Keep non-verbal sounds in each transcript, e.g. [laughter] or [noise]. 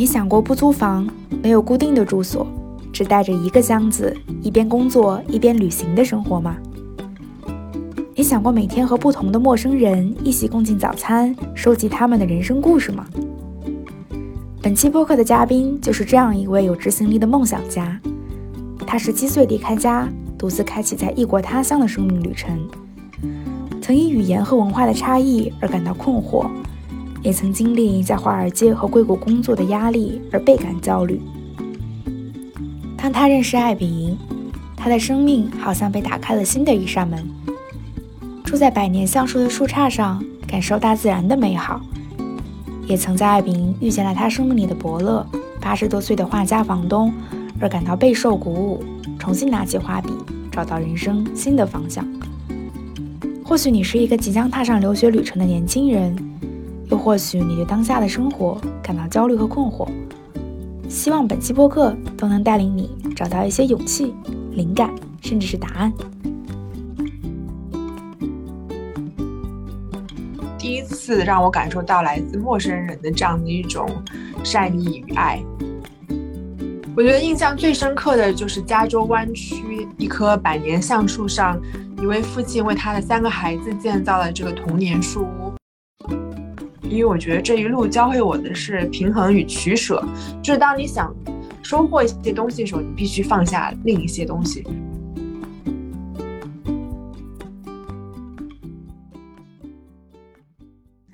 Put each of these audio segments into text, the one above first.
你想过不租房，没有固定的住所，只带着一个箱子，一边工作一边旅行的生活吗？你想过每天和不同的陌生人一起共进早餐，收集他们的人生故事吗？本期播客的嘉宾就是这样一位有执行力的梦想家，他十七岁离开家，独自开启在异国他乡的生命旅程，曾因语言和文化的差异而感到困惑。也曾经历在华尔街和硅谷工作的压力而倍感焦虑。当他认识艾比营，他的生命好像被打开了新的一扇门。住在百年橡树的树杈上，感受大自然的美好。也曾在艾比营遇见了他生命里的伯乐，八十多岁的画家房东，而感到备受鼓舞，重新拿起画笔，找到人生新的方向。或许你是一个即将踏上留学旅程的年轻人。又或许你对当下的生活感到焦虑和困惑，希望本期播客都能带领你找到一些勇气、灵感，甚至是答案。第一次让我感受到来自陌生人的这样的一种善意与爱，我觉得印象最深刻的就是加州湾区一棵百年橡树上，一位父亲为他的三个孩子建造了这个童年树屋。因为我觉得这一路教会我的是平衡与取舍，就是当你想收获一些东西的时候，你必须放下另一些东西。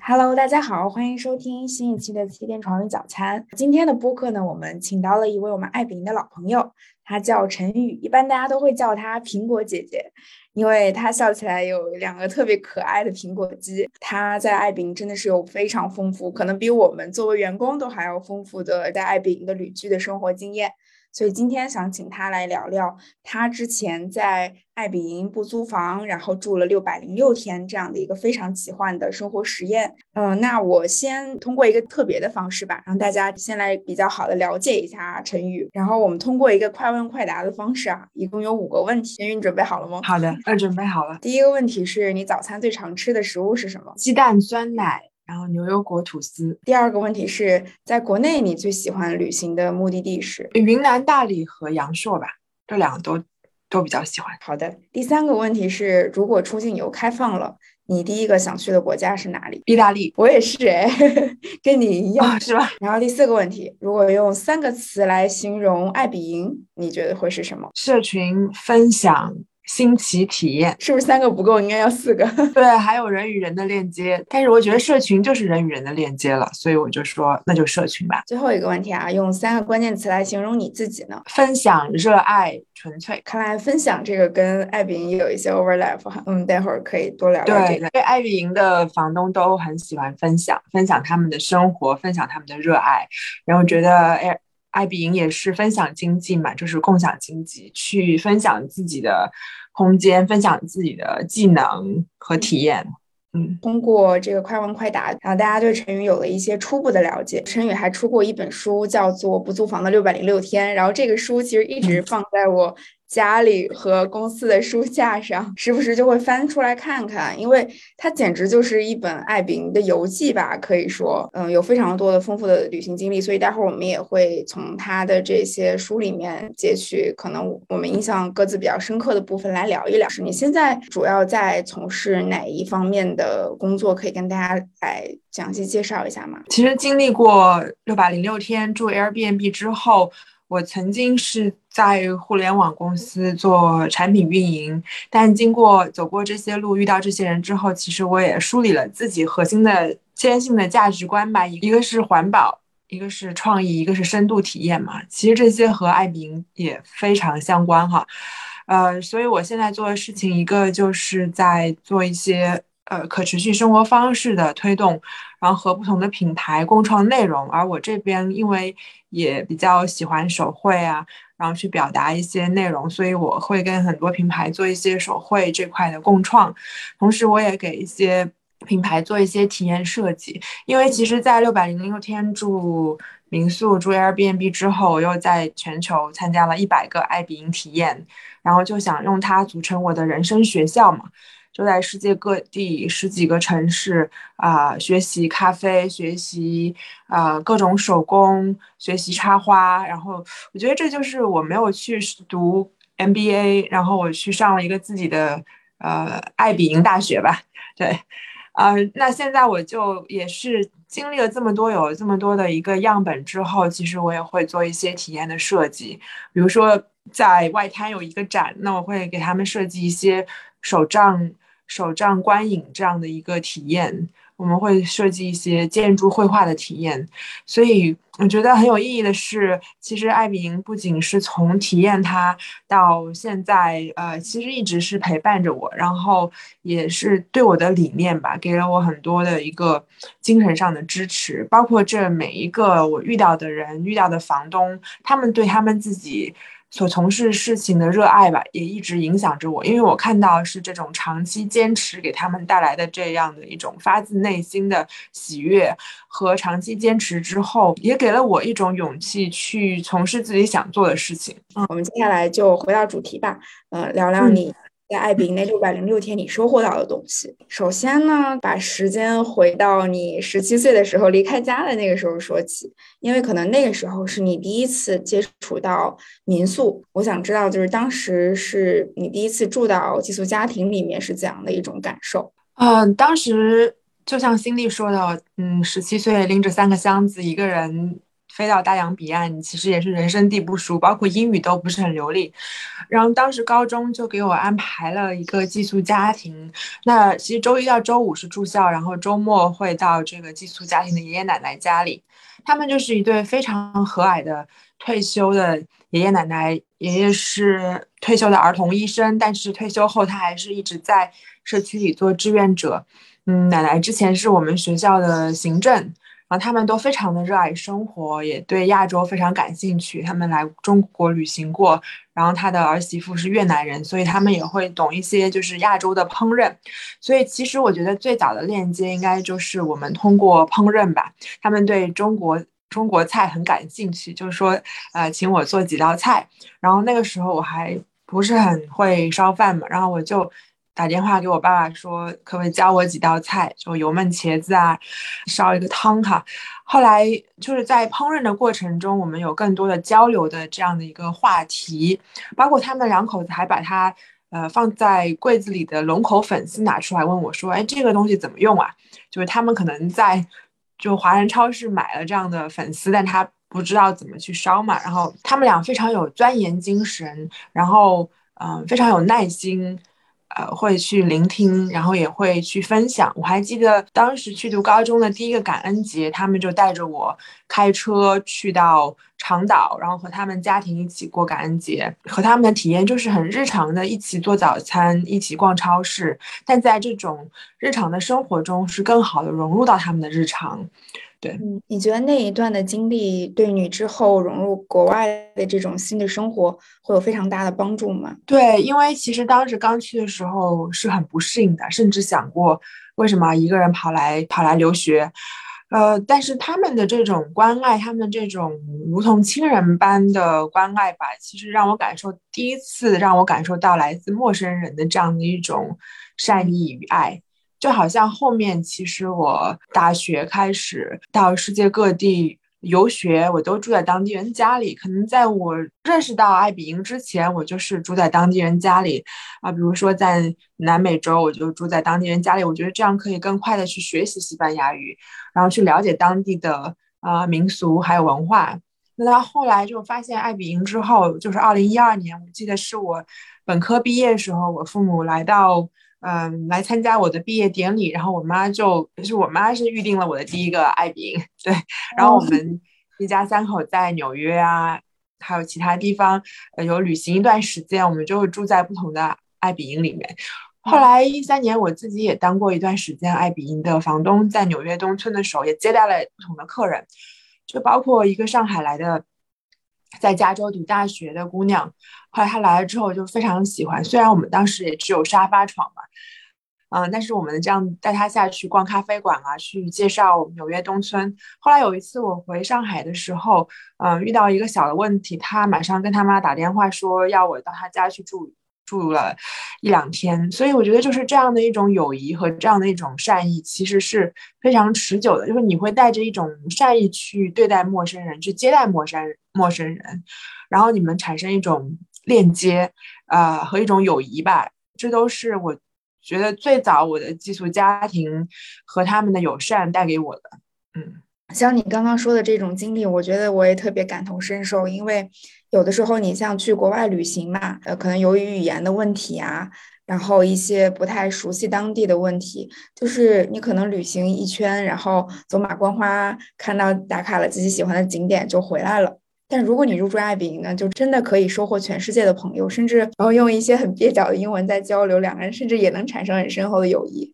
Hello，大家好，欢迎收听新一期的七天床与早餐。今天的播客呢，我们请到了一位我们爱饼的老朋友，他叫陈宇，一般大家都会叫他苹果姐姐。因为他笑起来有两个特别可爱的苹果肌，他在爱彼迎真的是有非常丰富，可能比我们作为员工都还要丰富的在爱彼迎的旅居的生活经验。所以今天想请他来聊聊他之前在爱彼迎不租房，然后住了六百零六天这样的一个非常奇幻的生活实验。嗯，那我先通过一个特别的方式吧，让大家先来比较好的了解一下陈宇。然后我们通过一个快问快答的方式啊，一共有五个问题。陈宇，你准备好了吗？好的，那准备好了。第一个问题是你早餐最常吃的食物是什么？鸡蛋酸奶。然后牛油果吐司。第二个问题是在国内，你最喜欢旅行的目的地是云南大理和阳朔吧？这两个都都比较喜欢。好的。第三个问题是，如果出境游开放了，你第一个想去的国家是哪里？意大利。我也是哎，[laughs] 跟你一样是吧？然后第四个问题，如果用三个词来形容爱彼迎，你觉得会是什么？社群分享。新奇体验是不是三个不够？应该要四个。[laughs] 对，还有人与人的链接。但是我觉得社群就是人与人的链接了，所以我就说那就社群吧。最后一个问题啊，用三个关键词来形容你自己呢？分享、热爱、纯粹。看来分享这个跟艾比营也有一些 overlap 哈。嗯，待会儿可以多聊聊这个。对，艾比营的房东都很喜欢分享，分享他们的生活，分享他们的热爱。然后觉得哎。爱比营也是分享经济嘛，就是共享经济，去分享自己的空间，分享自己的技能和体验。嗯，通过这个快问快答，然后大家对陈宇有了一些初步的了解。陈宇还出过一本书，叫做《不租房的六百零六天》，然后这个书其实一直放在我。家里和公司的书架上，时不时就会翻出来看看，因为它简直就是一本艾比的游记吧，可以说，嗯，有非常多的丰富的旅行经历，所以待会儿我们也会从他的这些书里面截取可能我们印象各自比较深刻的部分来聊一聊。是你现在主要在从事哪一方面的工作？可以跟大家来详细介绍一下吗？其实经历过六百零六天住 Airbnb 之后。我曾经是在互联网公司做产品运营，但经过走过这些路，遇到这些人之后，其实我也梳理了自己核心的坚信的价值观吧。一个是环保，一个是创意，一个是深度体验嘛。其实这些和爱彼也非常相关哈。呃，所以我现在做的事情，一个就是在做一些呃可持续生活方式的推动。然后和不同的品牌共创内容，而我这边因为也比较喜欢手绘啊，然后去表达一些内容，所以我会跟很多品牌做一些手绘这块的共创，同时我也给一些品牌做一些体验设计。因为其实，在六百零六天住民宿、住 Airbnb 之后，我又在全球参加了一百个爱彼迎体验，然后就想用它组成我的人生学校嘛。就在世界各地十几个城市啊，学习咖啡，学习啊各种手工，学习插花。然后我觉得这就是我没有去读 MBA，然后我去上了一个自己的呃爱彼迎大学吧。对，啊，那现在我就也是经历了这么多，有这么多的一个样本之后，其实我也会做一些体验的设计，比如说在外滩有一个展，那我会给他们设计一些手账。手账观影这样的一个体验，我们会设计一些建筑绘画的体验，所以我觉得很有意义的是，其实爱彼迎不仅是从体验它到现在，呃，其实一直是陪伴着我，然后也是对我的理念吧，给了我很多的一个精神上的支持，包括这每一个我遇到的人、遇到的房东，他们对他们自己。所从事事情的热爱吧，也一直影响着我，因为我看到是这种长期坚持给他们带来的这样的一种发自内心的喜悦，和长期坚持之后，也给了我一种勇气去从事自己想做的事情。嗯，我们接下来就回到主题吧，呃，聊聊你。在爱彼那六百零六天，你收获到的东西。首先呢，把时间回到你十七岁的时候离开家的那个时候说起，因为可能那个时候是你第一次接触到民宿。我想知道，就是当时是你第一次住到寄宿家庭里面是怎样的一种感受？嗯，当时就像新丽说的，嗯，十七岁拎着三个箱子，一个人。飞到大洋彼岸，其实也是人生地不熟，包括英语都不是很流利。然后当时高中就给我安排了一个寄宿家庭，那其实周一到周五是住校，然后周末会到这个寄宿家庭的爷爷奶奶家里。他们就是一对非常和蔼的退休的爷爷奶奶，爷爷是退休的儿童医生，但是退休后他还是一直在社区里做志愿者。嗯，奶奶之前是我们学校的行政。然后他们都非常的热爱生活，也对亚洲非常感兴趣。他们来中国旅行过，然后他的儿媳妇是越南人，所以他们也会懂一些就是亚洲的烹饪。所以其实我觉得最早的链接应该就是我们通过烹饪吧。他们对中国中国菜很感兴趣，就是说呃请我做几道菜。然后那个时候我还不是很会烧饭嘛，然后我就。打电话给我爸爸说，可不可以教我几道菜，就油焖茄子啊，烧一个汤哈。后来就是在烹饪的过程中，我们有更多的交流的这样的一个话题，包括他们两口子还把它呃放在柜子里的龙口粉丝拿出来问我说，哎，这个东西怎么用啊？就是他们可能在就华人超市买了这样的粉丝，但他不知道怎么去烧嘛。然后他们俩非常有钻研精神，然后嗯非常有耐心。呃，会去聆听，然后也会去分享。我还记得当时去读高中的第一个感恩节，他们就带着我开车去到长岛，然后和他们家庭一起过感恩节。和他们的体验就是很日常的，一起做早餐，一起逛超市。但在这种日常的生活中，是更好的融入到他们的日常。对，嗯，你觉得那一段的经历对你之后融入国外的这种新的生活会有非常大的帮助吗？对，因为其实当时刚去的时候是很不适应的，甚至想过为什么一个人跑来跑来留学，呃，但是他们的这种关爱，他们这种如同亲人般的关爱吧，其实让我感受第一次让我感受到来自陌生人的这样的一种善意与爱。就好像后面，其实我大学开始到世界各地游学，我都住在当地人家里。可能在我认识到爱比营之前，我就是住在当地人家里啊。比如说在南美洲，我就住在当地人家里。我觉得这样可以更快的去学习西班牙语，然后去了解当地的啊民俗还有文化。那到后来就发现爱比营之后，就是二零一二年，我记得是我本科毕业时候，我父母来到。嗯，来参加我的毕业典礼，然后我妈就，就是我妈是预定了我的第一个爱彼迎，[laughs] 对，然后我们一家三口在纽约啊，还有其他地方，呃，有旅行一段时间，我们就会住在不同的爱彼迎里面。后来一三年，我自己也当过一段时间爱彼迎的房东，在纽约东村的时候，也接待了不同的客人，就包括一个上海来的。在加州读大学的姑娘，后来她来了之后就非常喜欢。虽然我们当时也只有沙发床嘛，嗯，但是我们这样带她下去逛咖啡馆啊，去介绍纽约东村。后来有一次我回上海的时候，嗯，遇到一个小的问题，她马上跟她妈打电话说要我到她家去住住了一两天。所以我觉得就是这样的一种友谊和这样的一种善意，其实是非常持久的。就是你会带着一种善意去对待陌生人，去接待陌生陌生人，然后你们产生一种链接，呃，和一种友谊吧。这都是我觉得最早我的寄宿家庭和他们的友善带给我的。嗯。像你刚刚说的这种经历，我觉得我也特别感同身受，因为有的时候你像去国外旅行嘛，呃，可能由于语言的问题啊，然后一些不太熟悉当地的问题，就是你可能旅行一圈，然后走马观花，看到打卡了自己喜欢的景点就回来了。但如果你入住爱彼迎呢，就真的可以收获全世界的朋友，甚至然后用一些很蹩脚的英文在交流，两个人甚至也能产生很深厚的友谊。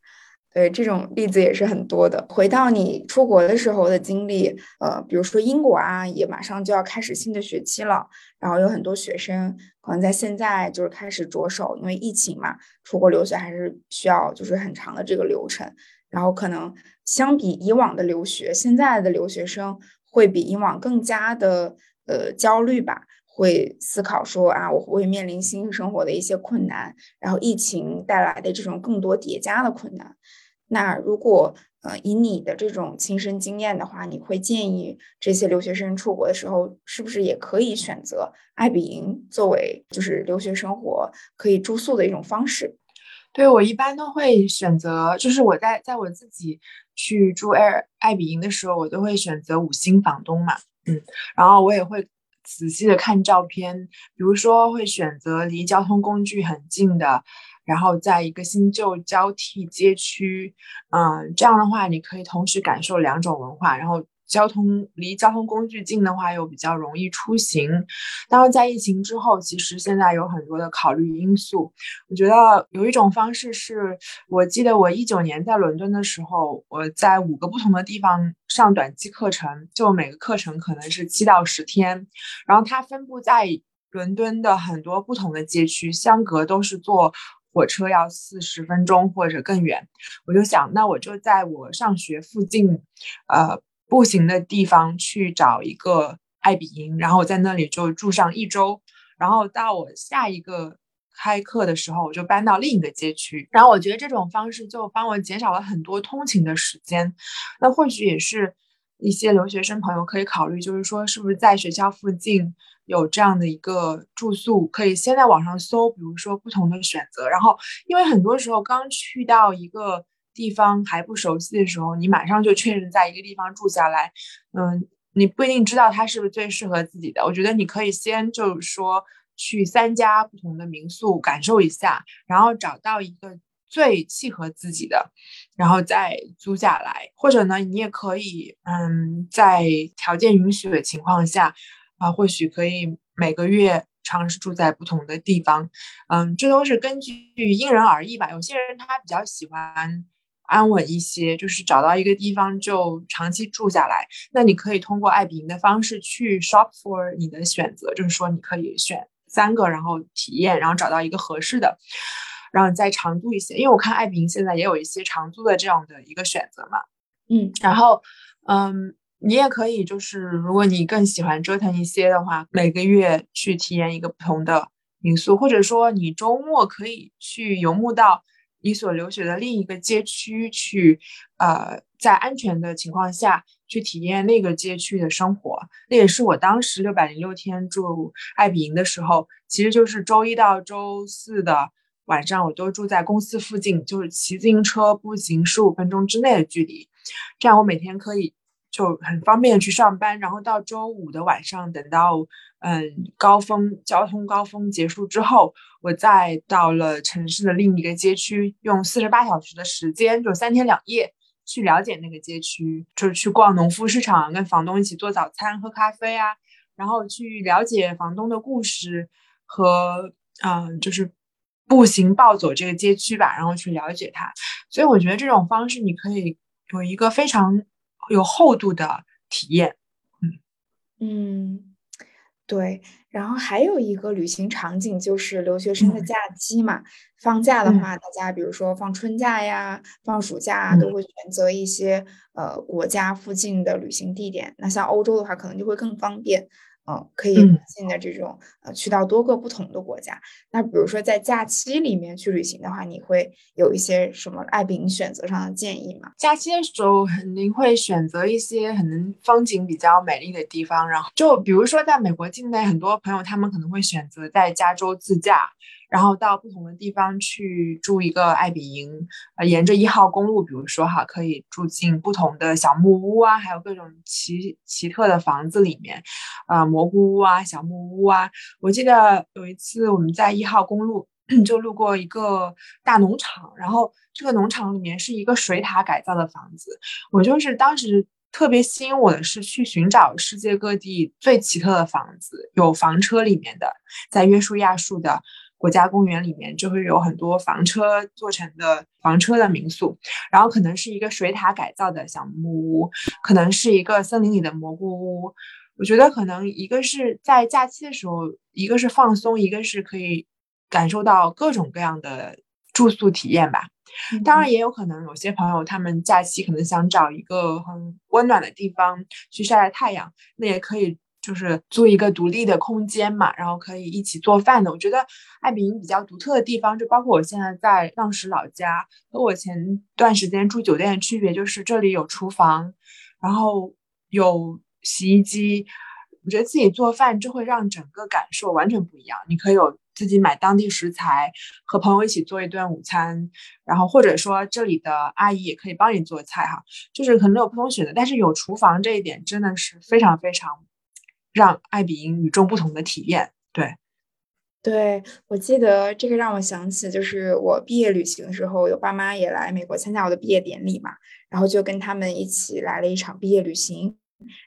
对，这种例子也是很多的。回到你出国的时候的经历，呃，比如说英国啊，也马上就要开始新的学期了，然后有很多学生可能在现在就是开始着手，因为疫情嘛，出国留学还是需要就是很长的这个流程。然后可能相比以往的留学，现在的留学生会比以往更加的呃焦虑吧，会思考说啊，我会面临新生活的一些困难，然后疫情带来的这种更多叠加的困难。那如果呃以你的这种亲身经验的话，你会建议这些留学生出国的时候，是不是也可以选择爱彼迎作为就是留学生活可以住宿的一种方式？对我一般都会选择，就是我在在我自己去住爱爱彼迎的时候，我都会选择五星房东嘛，嗯，然后我也会仔细的看照片，比如说会选择离交通工具很近的。然后在一个新旧交替街区，嗯，这样的话你可以同时感受两种文化。然后交通离交通工具近的话，又比较容易出行。当然，在疫情之后，其实现在有很多的考虑因素。我觉得有一种方式是，我记得我一九年在伦敦的时候，我在五个不同的地方上短期课程，就每个课程可能是七到十天，然后它分布在伦敦的很多不同的街区，相隔都是坐。火车要四十分钟或者更远，我就想，那我就在我上学附近，呃，步行的地方去找一个爱比营，然后我在那里就住上一周，然后到我下一个开课的时候，我就搬到另一个街区。然后我觉得这种方式就帮我减少了很多通勤的时间。那或许也是一些留学生朋友可以考虑，就是说，是不是在学校附近。有这样的一个住宿，可以先在网上搜，比如说不同的选择。然后，因为很多时候刚去到一个地方还不熟悉的时候，你马上就确认在一个地方住下来，嗯，你不一定知道它是不是最适合自己的。我觉得你可以先就是说去三家不同的民宿感受一下，然后找到一个最契合自己的，然后再租下来。或者呢，你也可以，嗯，在条件允许的情况下。啊，或许可以每个月尝试住在不同的地方，嗯，这都是根据因人而异吧。有些人他比较喜欢安稳一些，就是找到一个地方就长期住下来。那你可以通过爱彼迎的方式去 shop for 你的选择，就是说你可以选三个，然后体验，然后找到一个合适的，然后你再长租一些。因为我看爱彼迎现在也有一些长租的这样的一个选择嘛，嗯，然后，嗯。你也可以，就是如果你更喜欢折腾一些的话，每个月去体验一个不同的民宿，或者说你周末可以去游牧到你所留学的另一个街区去，呃，在安全的情况下去体验那个街区的生活。那也是我当时六百零六天住爱比营的时候，其实就是周一到周四的晚上，我都住在公司附近，就是骑自行车步行十五分钟之内的距离，这样我每天可以。就很方便的去上班，然后到周五的晚上，等到嗯高峰交通高峰结束之后，我再到了城市的另一个街区，用四十八小时的时间，就三天两夜去了解那个街区，就是去逛农夫市场，跟房东一起做早餐、喝咖啡啊，然后去了解房东的故事和嗯，就是步行暴走这个街区吧，然后去了解它。所以我觉得这种方式你可以有一个非常。有厚度的体验，嗯嗯，对。然后还有一个旅行场景就是留学生的假期嘛，放假的话，大家比如说放春假呀、放暑假，都会选择一些呃国家附近的旅行地点。那像欧洲的话，可能就会更方便。嗯，可以进的这种呃，去到多个不同的国家。那比如说在假期里面去旅行的话，你会有一些什么爱饼选择上的建议吗？假期的时候肯定会选择一些可能风景比较美丽的地方，然后就比如说在美国境内，很多朋友他们可能会选择在加州自驾。然后到不同的地方去住一个爱比营，呃，沿着一号公路，比如说哈，可以住进不同的小木屋啊，还有各种奇奇特的房子里面，啊，蘑菇屋啊，小木屋啊。我记得有一次我们在一号公路就路过一个大农场，然后这个农场里面是一个水塔改造的房子。我就是当时特别吸引我的是去寻找世界各地最奇特的房子，有房车里面的，在约书亚树的。国家公园里面就会有很多房车做成的房车的民宿，然后可能是一个水塔改造的小木屋，可能是一个森林里的蘑菇屋。我觉得可能一个是在假期的时候，一个是放松，一个是可以感受到各种各样的住宿体验吧。当然也有可能有些朋友他们假期可能想找一个很温暖的地方去晒晒太阳，那也可以。就是租一个独立的空间嘛，然后可以一起做饭的。我觉得爱比营比较独特的地方，就包括我现在在浪石老家和我前段时间住酒店的区别，就是这里有厨房，然后有洗衣机。我觉得自己做饭就会让整个感受完全不一样。你可以有自己买当地食材，和朋友一起做一顿午餐，然后或者说这里的阿姨也可以帮你做菜哈，就是可能有不同选择，但是有厨房这一点真的是非常非常。让爱比营与众不同的体验，对，对我记得这个让我想起，就是我毕业旅行的时候，有爸妈也来美国参加我的毕业典礼嘛，然后就跟他们一起来了一场毕业旅行。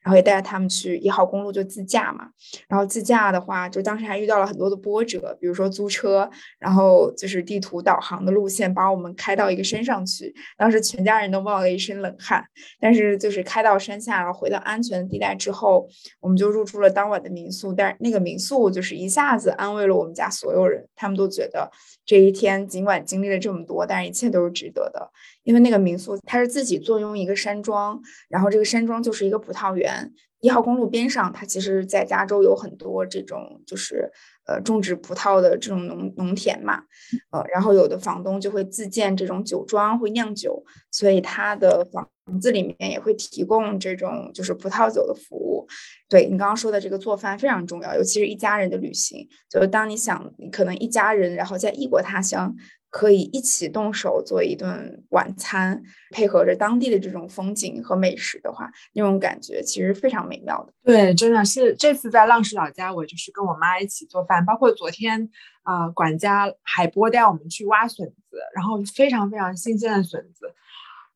然后也带着他们去一号公路就自驾嘛，然后自驾的话，就当时还遇到了很多的波折，比如说租车，然后就是地图导航的路线把我们开到一个山上去，当时全家人都冒了一身冷汗。但是就是开到山下，然后回到安全地带之后，我们就入住了当晚的民宿，但是那个民宿就是一下子安慰了我们家所有人，他们都觉得这一天尽管经历了这么多，但是一切都是值得的。因为那个民宿它是自己坐拥一个山庄，然后这个山庄就是一个葡萄园。一号公路边上，它其实，在加州有很多这种就是呃种植葡萄的这种农农田嘛，呃，然后有的房东就会自建这种酒庄，会酿酒，所以他的房子里面也会提供这种就是葡萄酒的服务。对你刚刚说的这个做饭非常重要，尤其是一家人的旅行，就是当你想可能一家人然后在异国他乡。可以一起动手做一顿晚餐，配合着当地的这种风景和美食的话，那种感觉其实非常美妙的。对，真的是这次在浪石老家，我就是跟我妈一起做饭，包括昨天啊，管家海波带我们去挖笋子，然后非常非常新鲜的笋子，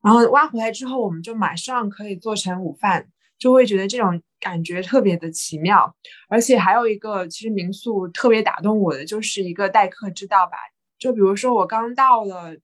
然后挖回来之后，我们就马上可以做成午饭，就会觉得这种感觉特别的奇妙。而且还有一个，其实民宿特别打动我的，就是一个待客之道吧。就比如说，我刚到了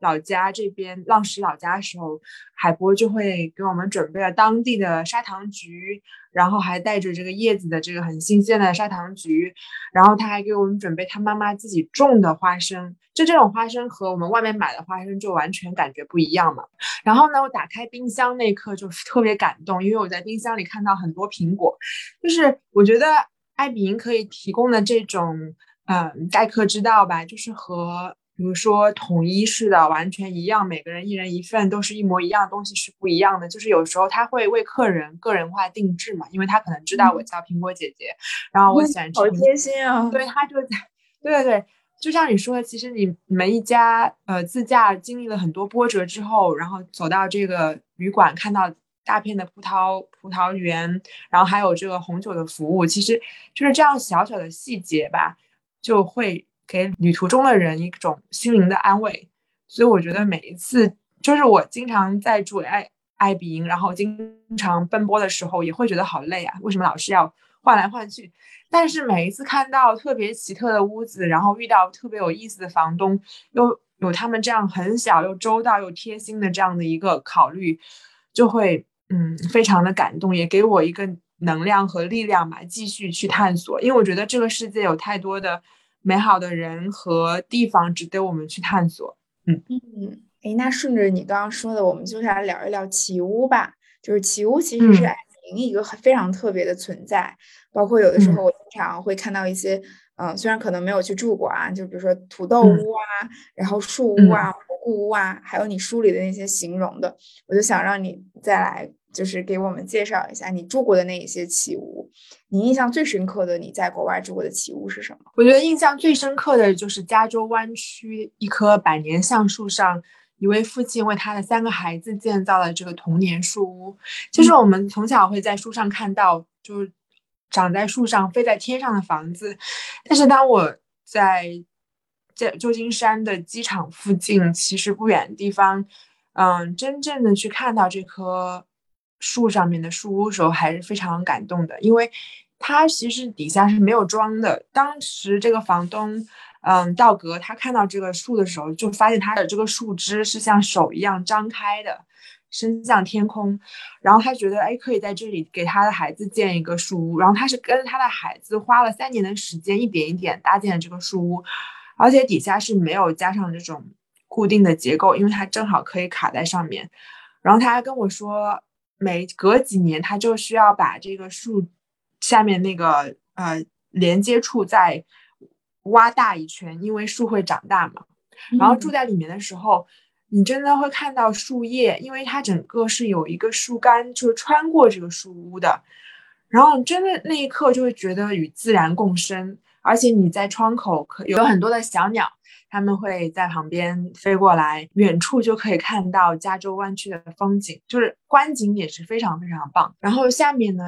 老家这边浪石老家的时候，海波就会给我们准备了当地的砂糖橘，然后还带着这个叶子的这个很新鲜的砂糖橘，然后他还给我们准备他妈妈自己种的花生，就这种花生和我们外面买的花生就完全感觉不一样嘛。然后呢，我打开冰箱那一刻就是 [laughs] 特别感动，因为我在冰箱里看到很多苹果，就是我觉得爱比营可以提供的这种。嗯，待客之道吧，就是和比如说统一式的完全一样，每个人一人一份，都是一模一样的东西是不一样的。就是有时候他会为客人个人化定制嘛，因为他可能知道我叫苹果姐姐，然后我喜欢吃。好贴心啊！对他就在，对对对，就像你说的，其实你你们一家呃自驾经历了很多波折之后，然后走到这个旅馆，看到大片的葡萄葡萄园，然后还有这个红酒的服务，其实就是这样小小的细节吧。就会给旅途中的人一种心灵的安慰，所以我觉得每一次，就是我经常在住爱爱比营，然后经常奔波的时候，也会觉得好累啊。为什么老是要换来换去？但是每一次看到特别奇特的屋子，然后遇到特别有意思的房东，又有他们这样很小又周到又贴心的这样的一个考虑，就会嗯非常的感动，也给我一个能量和力量吧，继续去探索。因为我觉得这个世界有太多的。美好的人和地方值得我们去探索。嗯嗯，哎，那顺着你刚刚说的，我们就来聊一聊奇屋吧。就是奇屋其实是爱营一个非常特别的存在。包括有的时候我经常会看到一些，嗯，虽然可能没有去住过啊，就比如说土豆屋啊，然后树屋啊、蘑菇屋啊，还有你书里的那些形容的，我就想让你再来。就是给我们介绍一下你住过的那一些奇屋，你印象最深刻的你在国外住过的奇屋是什么？我觉得印象最深刻的就是加州湾区一棵百年橡树上，一位父亲为他的三个孩子建造了这个童年树屋。就是我们从小会在书上看到，就是长在树上、飞在天上的房子。但是当我在在旧金山的机场附近，其实不远的地方，嗯，真正的去看到这棵。树上面的树屋时候还是非常感动的，因为它其实底下是没有装的。当时这个房东，嗯，道格他看到这个树的时候，就发现它的这个树枝是像手一样张开的，伸向天空。然后他觉得，哎，可以在这里给他的孩子建一个树屋。然后他是跟他的孩子花了三年的时间，一点一点搭建这个树屋，而且底下是没有加上这种固定的结构，因为它正好可以卡在上面。然后他还跟我说。每隔几年，它就需要把这个树下面那个呃连接处再挖大一圈，因为树会长大嘛。然后住在里面的时候，你真的会看到树叶，因为它整个是有一个树干，就是穿过这个树屋的。然后真的那一刻就会觉得与自然共生，而且你在窗口可有很多的小鸟。他们会在旁边飞过来，远处就可以看到加州湾区的风景，就是观景也是非常非常棒。然后下面呢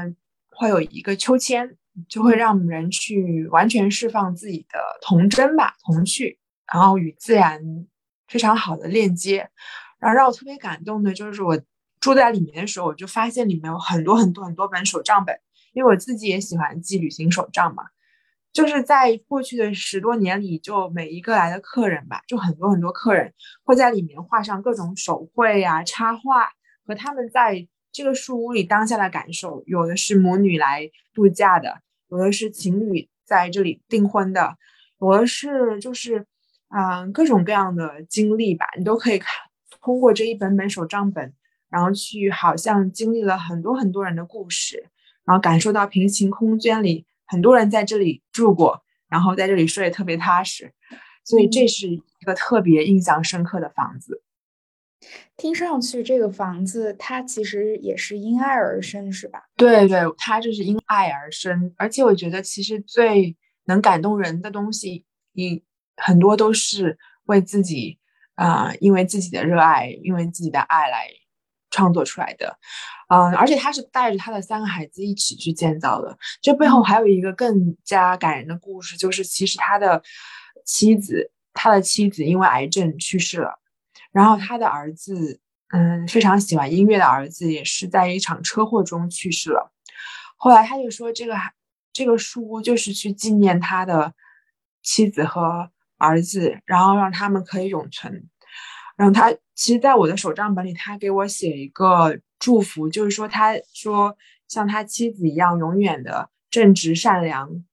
会有一个秋千，就会让人去完全释放自己的童真吧，童趣，然后与自然非常好的链接。然后让我特别感动的就是我住在里面的时候，我就发现里面有很多很多很多本手账本，因为我自己也喜欢记旅行手账嘛。就是在过去的十多年里，就每一个来的客人吧，就很多很多客人会在里面画上各种手绘呀、插画，和他们在这个树屋里当下的感受。有的是母女来度假的，有的是情侣在这里订婚的，有的是就是嗯各种各样的经历吧，你都可以看通过这一本本手账本，然后去好像经历了很多很多人的故事，然后感受到平行空间里。很多人在这里住过，然后在这里睡得特别踏实，所以这是一个特别印象深刻的房子。听上去这个房子它其实也是因爱而生，是吧？对对，它就是因爱而生。而且我觉得其实最能感动人的东西，你很多都是为自己啊，因为自己的热爱，因为自己的爱来创作出来的。嗯，而且他是带着他的三个孩子一起去建造的。这背后还有一个更加感人的故事，就是其实他的妻子，他的妻子因为癌症去世了，然后他的儿子，嗯，非常喜欢音乐的儿子，也是在一场车祸中去世了。后来他就说，这个这个书屋就是去纪念他的妻子和儿子，然后让他们可以永存。然后他其实，在我的手账本里，他给我写一个。祝福就是说，他说像他妻子一样永远的正直善良，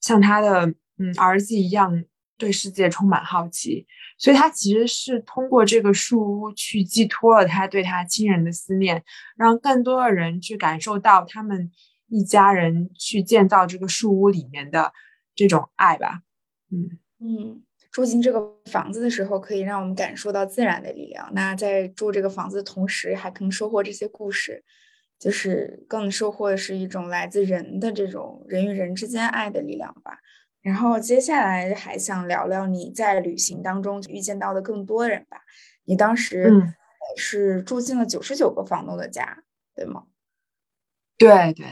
像他的嗯儿子一样对世界充满好奇，所以他其实是通过这个树屋去寄托了他对他亲人的思念，让更多的人去感受到他们一家人去建造这个树屋里面的这种爱吧。嗯嗯。住进这个房子的时候，可以让我们感受到自然的力量。那在住这个房子的同时，还可能收获这些故事，就是更收获的是一种来自人的这种人与人之间爱的力量吧。然后接下来还想聊聊你在旅行当中遇见到的更多人吧。你当时是住进了九十九个房东的家，对吗？对对，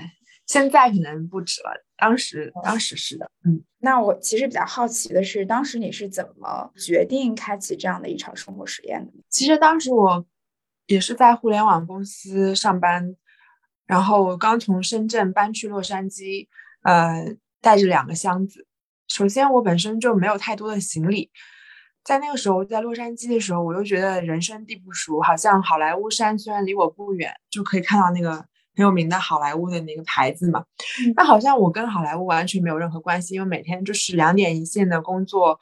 现在可能不止了。当时，当时是的，嗯，那我其实比较好奇的是，当时你是怎么决定开启这样的一场生活实验的？其实当时我也是在互联网公司上班，然后刚从深圳搬去洛杉矶，呃，带着两个箱子。首先，我本身就没有太多的行李，在那个时候在洛杉矶的时候，我又觉得人生地不熟，好像好莱坞山虽然离我不远，就可以看到那个。很有名的好莱坞的那个牌子嘛，那好像我跟好莱坞完全没有任何关系，因为每天就是两点一线的工作，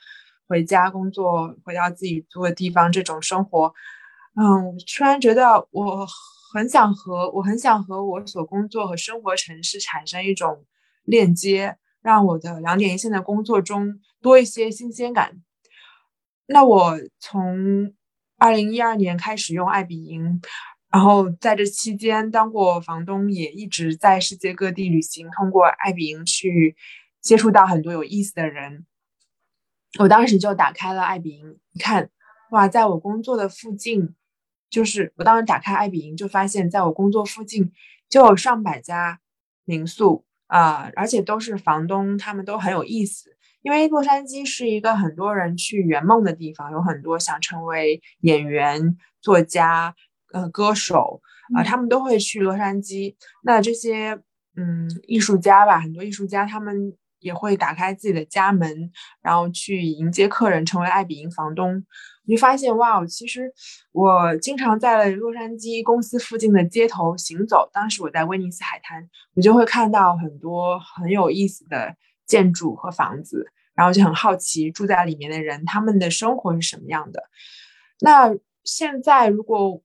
回家工作，回到自己住的地方这种生活，嗯，我突然觉得我很想和我很想和我所工作和生活城市产生一种链接，让我的两点一线的工作中多一些新鲜感。那我从二零一二年开始用爱彼迎，然后在这期间当过房东，也一直在世界各地旅行，通过爱彼迎去接触到很多有意思的人。我当时就打开了爱彼迎，你看，哇，在我工作的附近，就是我当时打开爱彼迎，就发现在我工作附近就有上百家民宿啊，而且都是房东，他们都很有意思。因为洛杉矶是一个很多人去圆梦的地方，有很多想成为演员、作家、呃歌手啊，他们都会去洛杉矶。那这些嗯艺术家吧，很多艺术家他们也会打开自己的家门，然后去迎接客人，成为爱彼迎房东。你就发现哇，其实我经常在洛杉矶公司附近的街头行走。当时我在威尼斯海滩，我就会看到很多很有意思的。建筑和房子，然后就很好奇住在里面的人他们的生活是什么样的。那现在如果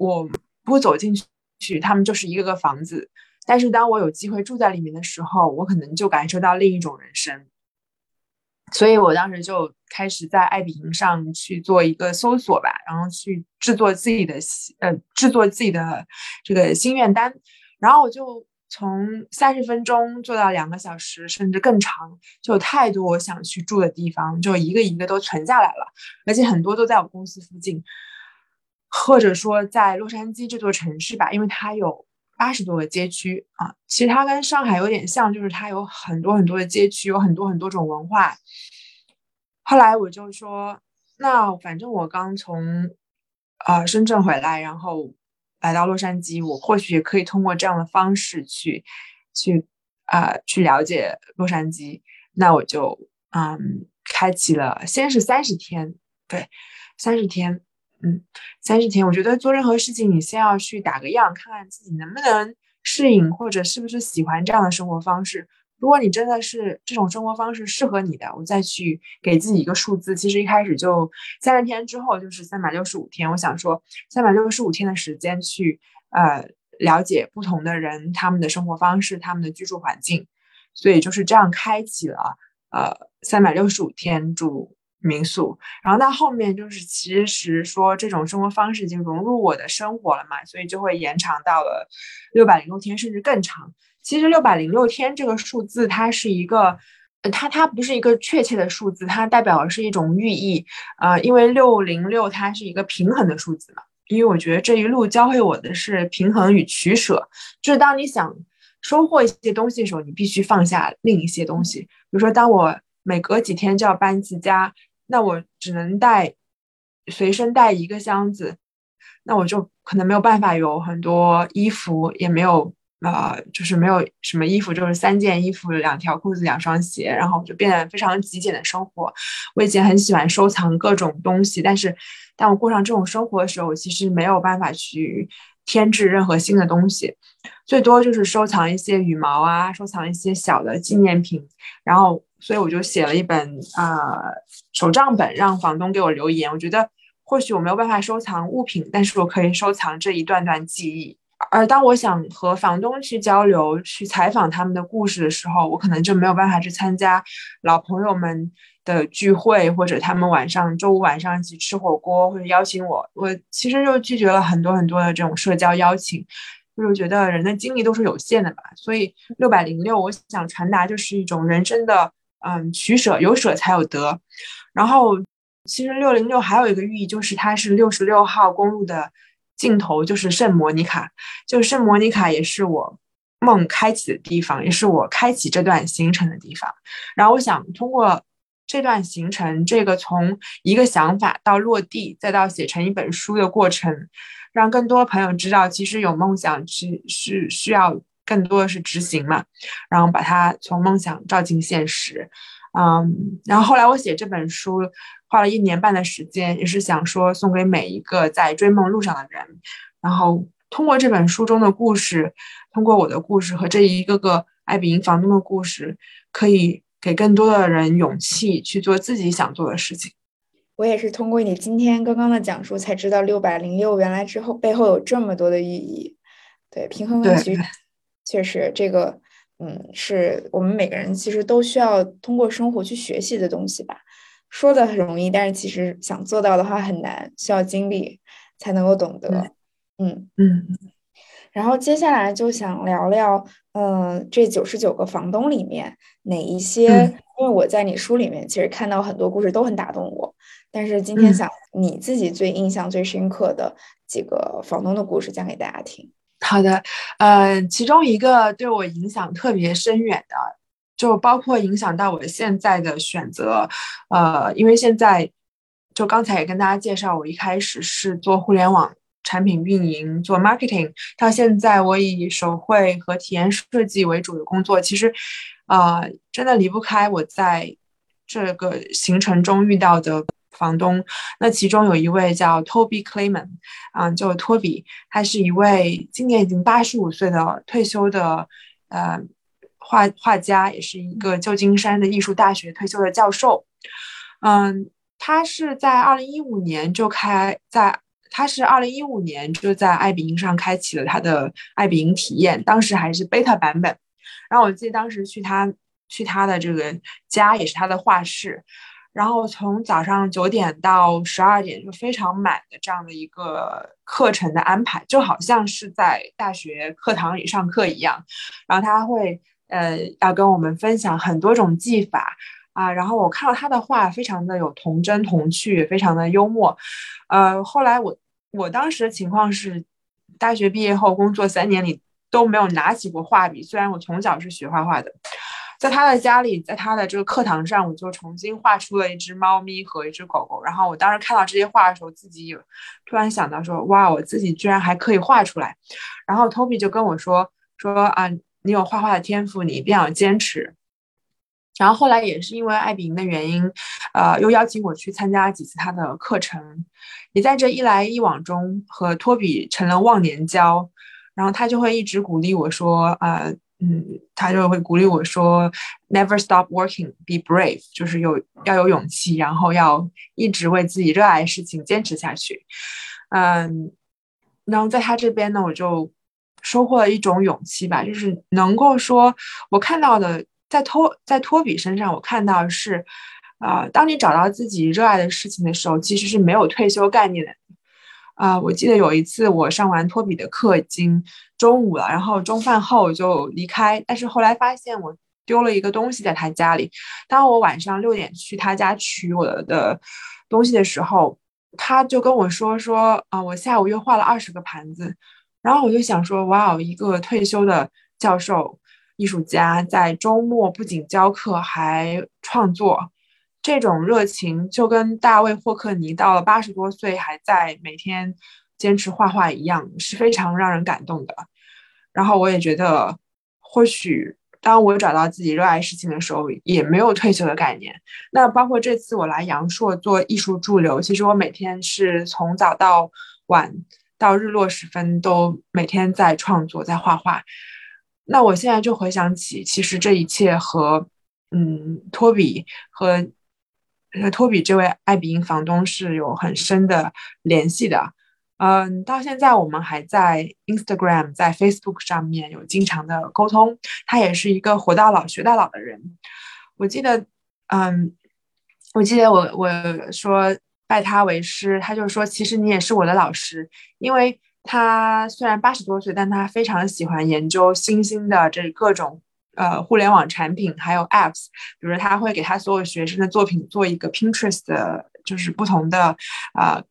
我不走进去，他们就是一个个房子。但是当我有机会住在里面的时候，我可能就感受到另一种人生。所以我当时就开始在爱彼迎上去做一个搜索吧，然后去制作自己的呃制作自己的这个心愿单，然后我就。从三十分钟做到两个小时，甚至更长，就有太多我想去住的地方，就一个一个都存下来了，而且很多都在我公司附近，或者说在洛杉矶这座城市吧，因为它有八十多个街区啊。其实它跟上海有点像，就是它有很多很多的街区，有很多很多种文化。后来我就说，那反正我刚从呃深圳回来，然后。来到洛杉矶，我或许也可以通过这样的方式去，去啊，去了解洛杉矶。那我就嗯，开启了，先是三十天，对，三十天，嗯，三十天。我觉得做任何事情，你先要去打个样，看看自己能不能适应，或者是不是喜欢这样的生活方式。如果你真的是这种生活方式适合你的，我再去给自己一个数字。其实一开始就三十天之后就是三百六十五天。我想说三百六十五天的时间去呃了解不同的人他们的生活方式、他们的居住环境，所以就是这样开启了呃三百六十五天住民宿。然后到后面就是其实说这种生活方式已经融入我的生活了嘛，所以就会延长到了六百零六天甚至更长。其实六百零六天这个数字，它是一个，它它不是一个确切的数字，它代表的是一种寓意啊。因为六零六它是一个平衡的数字嘛。因为我觉得这一路教会我的是平衡与取舍，就是当你想收获一些东西的时候，你必须放下另一些东西。比如说，当我每隔几天就要搬一次家，那我只能带随身带一个箱子，那我就可能没有办法有很多衣服，也没有。呃，就是没有什么衣服，就是三件衣服、两条裤子、两双鞋，然后就变得非常极简的生活。我以前很喜欢收藏各种东西，但是当我过上这种生活的时候，我其实没有办法去添置任何新的东西，最多就是收藏一些羽毛啊，收藏一些小的纪念品。然后，所以我就写了一本啊手账本，让房东给我留言。我觉得或许我没有办法收藏物品，但是我可以收藏这一段段记忆。而当我想和房东去交流、去采访他们的故事的时候，我可能就没有办法去参加老朋友们的聚会，或者他们晚上周五晚上一起吃火锅，或者邀请我。我其实就拒绝了很多很多的这种社交邀请，就是觉得人的精力都是有限的吧。所以六百零六，我想传达就是一种人生的嗯取舍，有舍才有得。然后，其实六零六还有一个寓意，就是它是六十六号公路的。尽头就是圣莫妮卡，就圣莫妮卡也是我梦开启的地方，也是我开启这段行程的地方。然后我想通过这段行程，这个从一个想法到落地，再到写成一本书的过程，让更多朋友知道，其实有梦想是是需要更多的是执行嘛，然后把它从梦想照进现实。嗯，然后后来我写这本书。花了一年半的时间，也是想说送给每一个在追梦路上的人。然后通过这本书中的故事，通过我的故事和这一个个爱彼迎房东的故事，可以给更多的人勇气去做自己想做的事情。我也是通过你今天刚刚的讲述才知道六百零六原来之后背后有这么多的意义。对，平衡跟取确实这个，嗯，是我们每个人其实都需要通过生活去学习的东西吧。说的很容易，但是其实想做到的话很难，需要经历才能够懂得。嗯嗯。然后接下来就想聊聊，嗯，这九十九个房东里面哪一些？因为我在你书里面其实看到很多故事都很打动我。但是今天想你自己最印象最深刻的几个房东的故事讲给大家听。好的，呃，其中一个对我影响特别深远的，就包括影响到我现在的选择，呃，因为现在就刚才也跟大家介绍，我一开始是做互联网产品运营，做 marketing，到现在我以手绘和体验设计为主的工作，其实，呃，真的离不开我在这个行程中遇到的。房东，那其中有一位叫 Toby Clayman，啊，就托比，他是一位今年已经八十五岁的退休的呃画画家，也是一个旧金山的艺术大学退休的教授。嗯，他是在二零一五年就开在，他是二零一五年就在爱彼迎上开启了他的爱彼迎体验，当时还是 beta 版本。然后我记得当时去他去他的这个家，也是他的画室。然后从早上九点到十二点就非常满的这样的一个课程的安排，就好像是在大学课堂里上课一样。然后他会呃要跟我们分享很多种技法啊。然后我看到他的画非常的有童真童趣，非常的幽默。呃，后来我我当时的情况是，大学毕业后工作三年里都没有拿起过画笔，虽然我从小是学画画的。在他的家里，在他的这个课堂上，我就重新画出了一只猫咪和一只狗狗。然后我当时看到这些画的时候，自己有突然想到说：“哇，我自己居然还可以画出来。”然后 Toby 就跟我说：“说啊，你有画画的天赋，你一定要坚持。”然后后来也是因为艾比营的原因，呃，又邀请我去参加几次他的课程，也在这一来一往中和托比成了忘年交。然后他就会一直鼓励我说：“呃。”嗯，他就会鼓励我说：“Never stop working, be brave。”就是有要有勇气，然后要一直为自己热爱的事情坚持下去。嗯，然后在他这边呢，我就收获了一种勇气吧，就是能够说，我看到的在托在托比身上，我看到是，啊，当你找到自己热爱的事情的时候，其实是没有退休概念的。啊，我记得有一次我上完托比的课已经中午了，然后中饭后就离开，但是后来发现我丢了一个东西在他家里。当我晚上六点去他家取我的东西的时候，他就跟我说说啊，我下午又画了二十个盘子。然后我就想说，哇哦，一个退休的教授、艺术家在周末不仅教课还创作。这种热情就跟大卫霍克尼到了八十多岁还在每天坚持画画一样，是非常让人感动的。然后我也觉得，或许当我找到自己热爱事情的时候，也没有退休的概念。那包括这次我来阳朔做艺术驻留，其实我每天是从早到晚到日落时分都每天在创作，在画画。那我现在就回想起，其实这一切和嗯托比和。托比这位爱彼迎房东是有很深的联系的，嗯，到现在我们还在 Instagram、在 Facebook 上面有经常的沟通。他也是一个活到老学到老的人。我记得，嗯，我记得我我说拜他为师，他就说其实你也是我的老师，因为他虽然八十多岁，但他非常喜欢研究新兴的这各种。呃，互联网产品还有 apps，比如他会给他所有学生的作品做一个 Pinterest，就是不同的啊，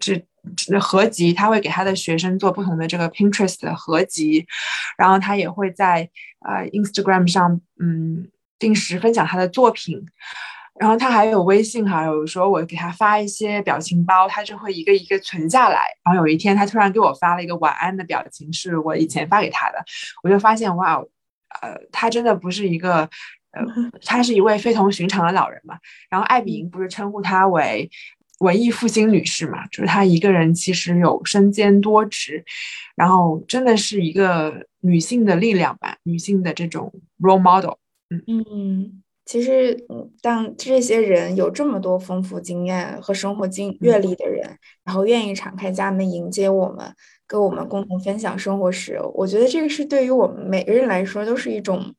这这合集，他会给他的学生做不同的这个 Pinterest 的合集，然后他也会在呃 Instagram 上，嗯，定时分享他的作品，然后他还有微信哈，有时候我给他发一些表情包，他就会一个一个存下来，然后有一天他突然给我发了一个晚安的表情，是我以前发给他的，我就发现哇。呃，他真的不是一个，呃，她是一位非同寻常的老人嘛。然后艾比营不是称呼她为文艺复兴女士嘛？就是她一个人其实有身兼多职，然后真的是一个女性的力量吧，女性的这种 role model。嗯嗯，其实，嗯，当这些人有这么多丰富经验和生活经阅历的人，然后愿意敞开家门迎接我们，跟我们共同分享生活时，我觉得这个是对于我们每个人来说都是一种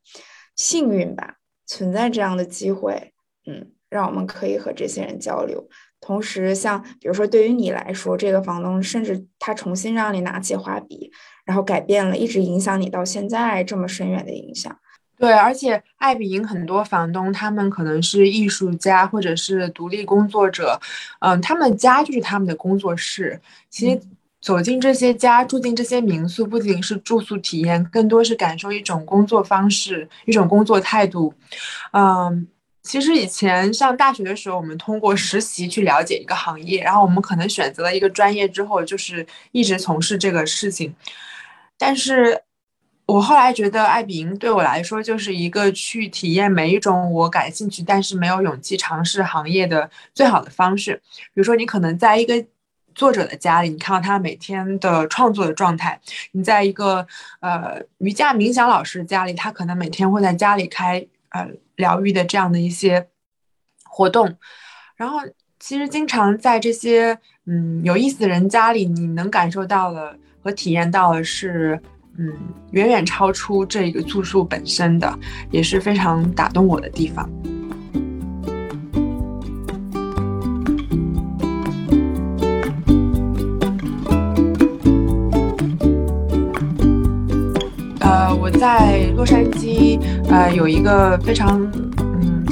幸运吧。存在这样的机会，嗯，让我们可以和这些人交流。同时，像比如说，对于你来说，这个房东甚至他重新让你拿起画笔，然后改变了一直影响你到现在这么深远的影响。对，而且爱彼迎很多房东，他们可能是艺术家或者是独立工作者，嗯，他们家就是他们的工作室。其实走进这些家，住进这些民宿，不仅是住宿体验，更多是感受一种工作方式，一种工作态度。嗯，其实以前上大学的时候，我们通过实习去了解一个行业，然后我们可能选择了一个专业之后，就是一直从事这个事情，但是。我后来觉得，爱彼迎对我来说就是一个去体验每一种我感兴趣但是没有勇气尝试行业的最好的方式。比如说，你可能在一个作者的家里，你看到他每天的创作的状态；你在一个呃瑜伽冥想老师家里，他可能每天会在家里开呃疗愈的这样的一些活动。然后，其实经常在这些嗯有意思的人家里，你能感受到的和体验到的是。嗯，远远超出这个住宿本身的，也是非常打动我的地方。在洛杉矶，呃，有一个非常。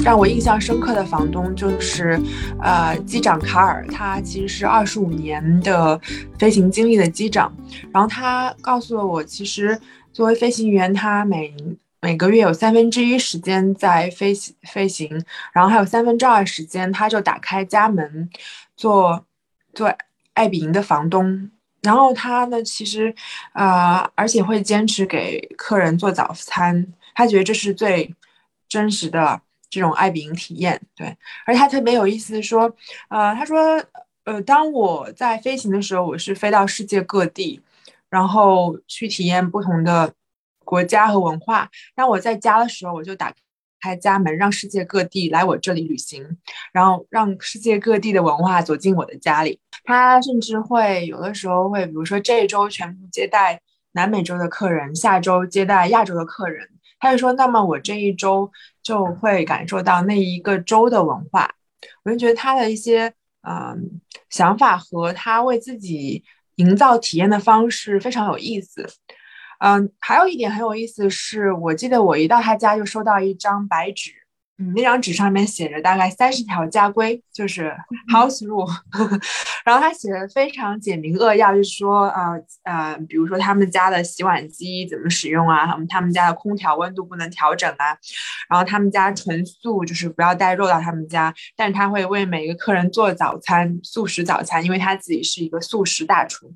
让我印象深刻的房东就是，呃，机长卡尔，他其实是二十五年的飞行经历的机长。然后他告诉了我，其实作为飞行员，他每每个月有三分之一时间在飞行飞行，然后还有三分之二时间他就打开家门做做爱比营的房东。然后他呢，其实呃，而且会坚持给客人做早餐，他觉得这是最真实的。这种爱彼迎体验，对，而他特别有意思说，呃，他说，呃，当我在飞行的时候，我是飞到世界各地，然后去体验不同的国家和文化。当我在家的时候，我就打开家门，让世界各地来我这里旅行，然后让世界各地的文化走进我的家里。他甚至会有的时候会，比如说这一周全部接待南美洲的客人，下周接待亚洲的客人。他就说：“那么我这一周就会感受到那一个州的文化。”我就觉得他的一些嗯想法和他为自己营造体验的方式非常有意思。嗯，还有一点很有意思是，我记得我一到他家就收到一张白纸。嗯，那张纸上面写着大概三十条家规，就是 house rule。[laughs] [laughs] 然后他写的非常简明扼要，就是说，呃呃，比如说他们家的洗碗机怎么使用啊，他们他们家的空调温度不能调整啊，然后他们家纯素，就是不要带肉到他们家，但是他会为每个客人做早餐，素食早餐，因为他自己是一个素食大厨。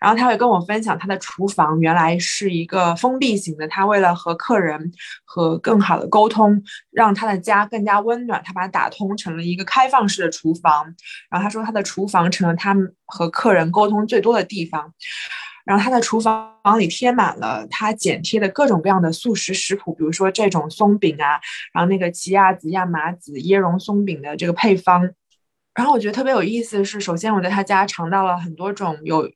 然后他会跟我分享他的厨房原来是一个封闭型的，他为了和客人和更好的沟通，让他的家更加温暖，他把它打通成了一个开放式的厨房。然后他说他的厨房成了他和客人沟通最多的地方。然后他的厨房里贴满了他剪贴的各种各样的素食食谱，比如说这种松饼啊，然后那个奇亚籽、亚麻籽、椰蓉松饼的这个配方。然后我觉得特别有意思的是，首先我在他家尝到了很多种有。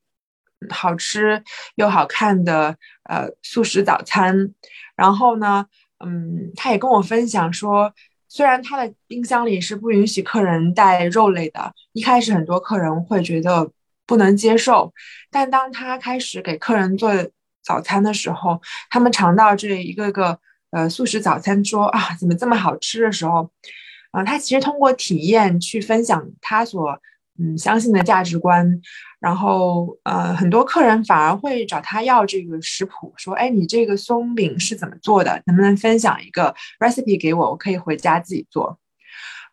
好吃又好看的呃素食早餐，然后呢，嗯，他也跟我分享说，虽然他的冰箱里是不允许客人带肉类的，一开始很多客人会觉得不能接受，但当他开始给客人做早餐的时候，他们尝到这一个个呃素食早餐，说啊怎么这么好吃的时候，啊，他其实通过体验去分享他所嗯相信的价值观。然后，呃，很多客人反而会找他要这个食谱，说：“哎，你这个松饼是怎么做的？能不能分享一个 recipe 给我？我可以回家自己做。”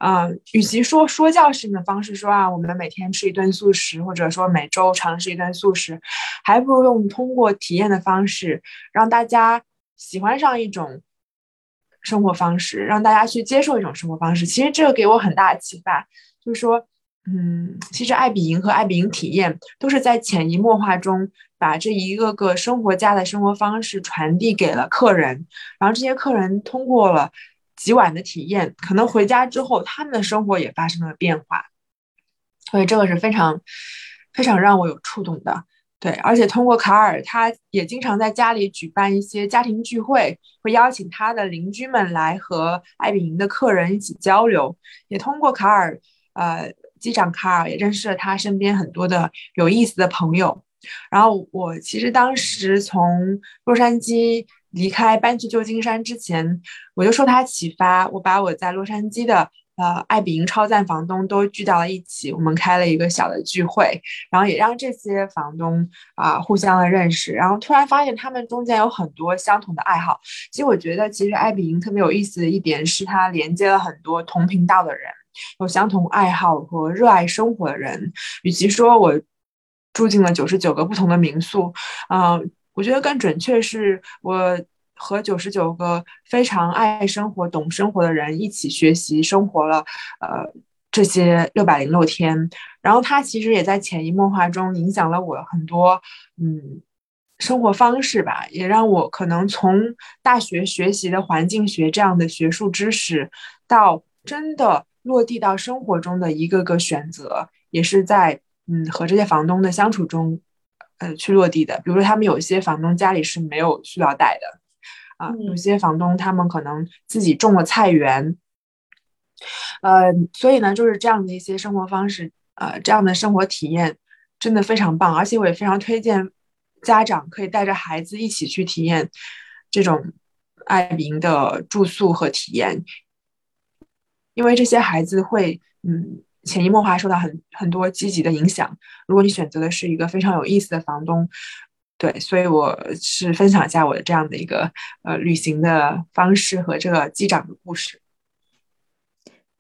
嗯，与其说说教式的方式说啊，我们每天吃一顿素食，或者说每周尝试一顿素食，还不如用通过体验的方式，让大家喜欢上一种生活方式，让大家去接受一种生活方式。其实这个给我很大的启发，就是说。嗯，其实爱彼迎和爱彼迎体验都是在潜移默化中把这一个个生活家的生活方式传递给了客人，然后这些客人通过了几晚的体验，可能回家之后他们的生活也发生了变化，所以这个是非常非常让我有触动的。对，而且通过卡尔，他也经常在家里举办一些家庭聚会，会邀请他的邻居们来和爱比营的客人一起交流。也通过卡尔，呃，机长卡尔也认识了他身边很多的有意思的朋友。然后我其实当时从洛杉矶离开搬去旧金山之前，我就受他启发，我把我在洛杉矶的。呃，爱比营超赞房东都聚到了一起，我们开了一个小的聚会，然后也让这些房东啊互相的认识，然后突然发现他们中间有很多相同的爱好。其实我觉得，其实爱比营特别有意思的一点是，它连接了很多同频道的人，有相同爱好和热爱生活的人。与其说我住进了九十九个不同的民宿，呃，我觉得更准确是我。和九十九个非常爱生活、懂生活的人一起学习生活了，呃，这些六百零六天。然后他其实也在潜移默化中影响了我很多，嗯，生活方式吧，也让我可能从大学学习的环境学这样的学术知识，到真的落地到生活中的一个个选择，也是在嗯和这些房东的相处中，呃去落地的。比如说，他们有一些房东家里是没有塑料袋的。啊，有些房东他们可能自己种了菜园，呃，所以呢，就是这样的一些生活方式，呃，这样的生活体验真的非常棒，而且我也非常推荐家长可以带着孩子一起去体验这种爱民的住宿和体验，因为这些孩子会嗯潜移默化受到很很多积极的影响。如果你选择的是一个非常有意思的房东。对，所以我是分享一下我的这样的一个呃旅行的方式和这个机长的故事。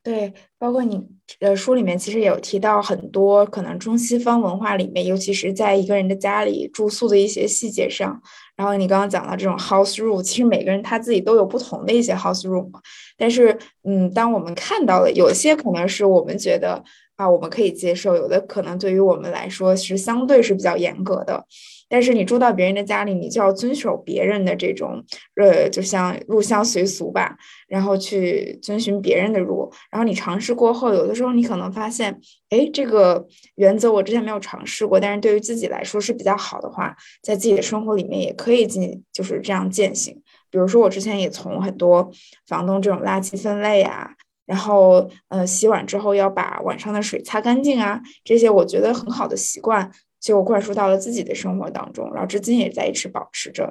对，包括你呃书里面其实也有提到很多可能中西方文化里面，尤其是在一个人的家里住宿的一些细节上。然后你刚刚讲到这种 house room，其实每个人他自己都有不同的一些 house room。但是嗯，当我们看到了有些可能是我们觉得啊我们可以接受，有的可能对于我们来说是相对是比较严格的。但是你住到别人的家里，你就要遵守别人的这种，呃，就像入乡随俗吧，然后去遵循别人的路。然后你尝试过后，有的时候你可能发现，哎，这个原则我之前没有尝试过，但是对于自己来说是比较好的话，在自己的生活里面也可以进，就是这样践行。比如说我之前也从很多房东这种垃圾分类啊，然后呃洗碗之后要把碗上的水擦干净啊，这些我觉得很好的习惯。就灌输到了自己的生活当中，然后至今也在一直保持着，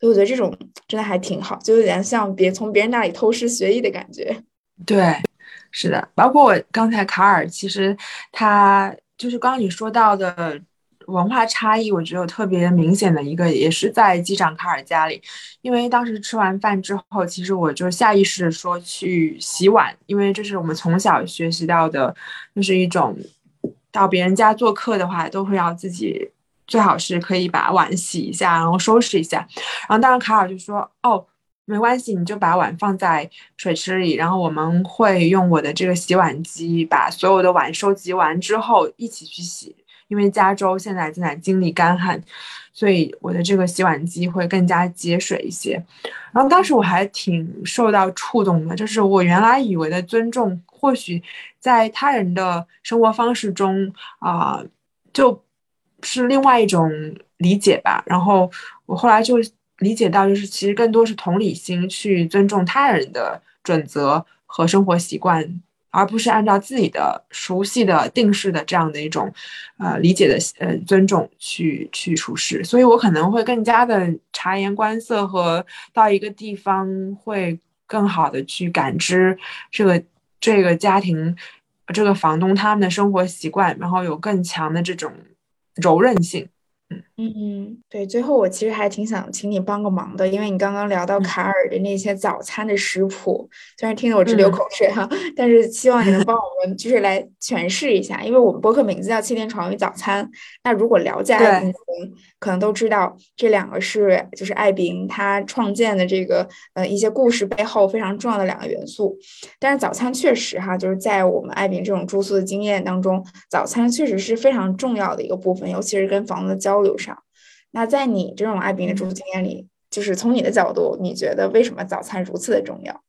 所以我觉得这种真的还挺好，就有点像别从别人那里偷师学艺的感觉。[laughs] 对，是的，包括我刚才卡尔，其实他就是刚刚你说到的文化差异，我觉得特别明显的一个，也是在机长卡尔家里，因为当时吃完饭之后，其实我就下意识说去洗碗，因为这是我们从小学习到的，就是一种。到别人家做客的话，都会要自己最好是可以把碗洗一下，然后收拾一下。然后当时卡尔就说：“哦，没关系，你就把碗放在水池里，然后我们会用我的这个洗碗机把所有的碗收集完之后一起去洗。因为加州现在正在经历干旱，所以我的这个洗碗机会更加节水一些。然后当时我还挺受到触动的，就是我原来以为的尊重。”或许在他人的生活方式中啊，就是另外一种理解吧。然后我后来就理解到，就是其实更多是同理心，去尊重他人的准则和生活习惯，而不是按照自己的熟悉的定式的这样的一种呃理解的呃尊重去去处事。所以我可能会更加的察言观色，和到一个地方会更好的去感知这个。这个家庭，这个房东他们的生活习惯，然后有更强的这种柔韧性。嗯嗯，对。最后我其实还挺想请你帮个忙的，因为你刚刚聊到卡尔的那些早餐的食谱，虽然听得我直流口水哈，[laughs] 但是希望你能帮我们就是来诠释一下，因为我们博客名字叫《七天床与早餐》。那如果了解艾宾的人，可能都知道这两个是就是艾宾他创建的这个呃一些故事背后非常重要的两个元素。但是早餐确实哈，就是在我们艾宾这种住宿的经验当中，早餐确实是非常重要的一个部分，尤其是跟房子的交流上。那在你这种爱宾的住宿经验里，就是从你的角度，你觉得为什么早餐如此的重要？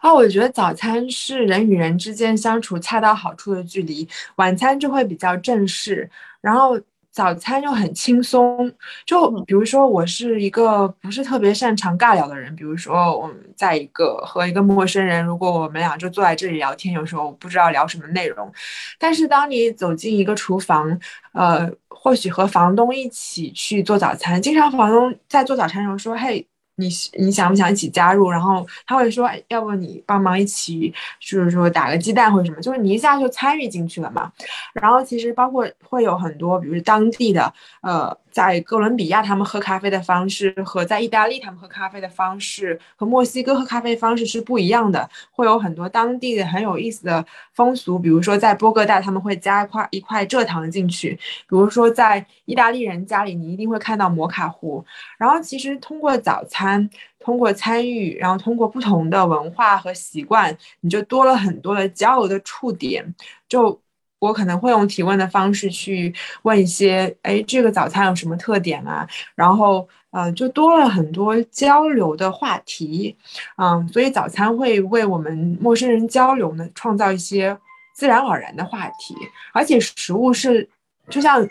啊，我觉得早餐是人与人之间相处恰到好处的距离，晚餐就会比较正式，然后。早餐又很轻松，就比如说我是一个不是特别擅长尬聊的人，比如说我们在一个和一个陌生人，如果我们俩就坐在这里聊天，有时候我不知道聊什么内容。但是当你走进一个厨房，呃，或许和房东一起去做早餐，经常房东在做早餐的时候说：“嘿。”你你想不想一起加入？然后他会说，要不你帮忙一起，就是说打个鸡蛋或者什么，就是你一下就参与进去了嘛。然后其实包括会有很多，比如当地的，呃。在哥伦比亚，他们喝咖啡的方式和在意大利他们喝咖啡的方式和墨西哥喝咖啡方式是不一样的，会有很多当地的很有意思的风俗。比如说在波哥大，他们会加一块一块蔗糖进去；比如说在意大利人家里，你一定会看到摩卡壶。然后其实通过早餐，通过参与，然后通过不同的文化和习惯，你就多了很多的交流的触点，就。我可能会用提问的方式去问一些，哎，这个早餐有什么特点啊？然后，呃，就多了很多交流的话题，嗯，所以早餐会为我们陌生人交流呢，创造一些自然而然的话题，而且食物是，就像，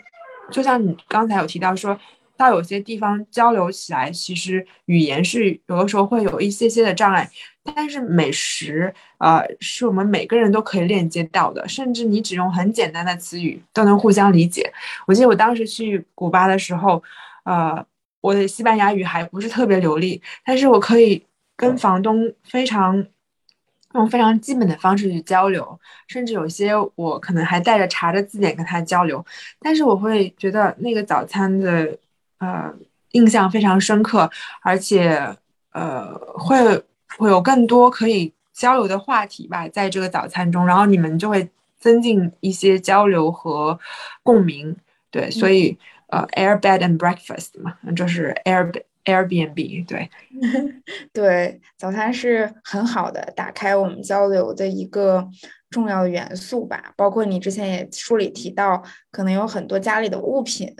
就像你刚才有提到说。到有些地方交流起来，其实语言是有的时候会有一些些的障碍，但是美食，呃，是我们每个人都可以链接到的，甚至你只用很简单的词语都能互相理解。我记得我当时去古巴的时候，呃，我的西班牙语还不是特别流利，但是我可以跟房东非常用非常基本的方式去交流，甚至有些我可能还带着查着字典跟他交流，但是我会觉得那个早餐的。呃，印象非常深刻，而且呃，会会有更多可以交流的话题吧，在这个早餐中，然后你们就会增进一些交流和共鸣。对，所以呃，Air Bed and Breakfast 嘛，就是 Air Airbnb。对，[laughs] 对，早餐是很好的打开我们交流的一个重要的元素吧。包括你之前也书里提到，可能有很多家里的物品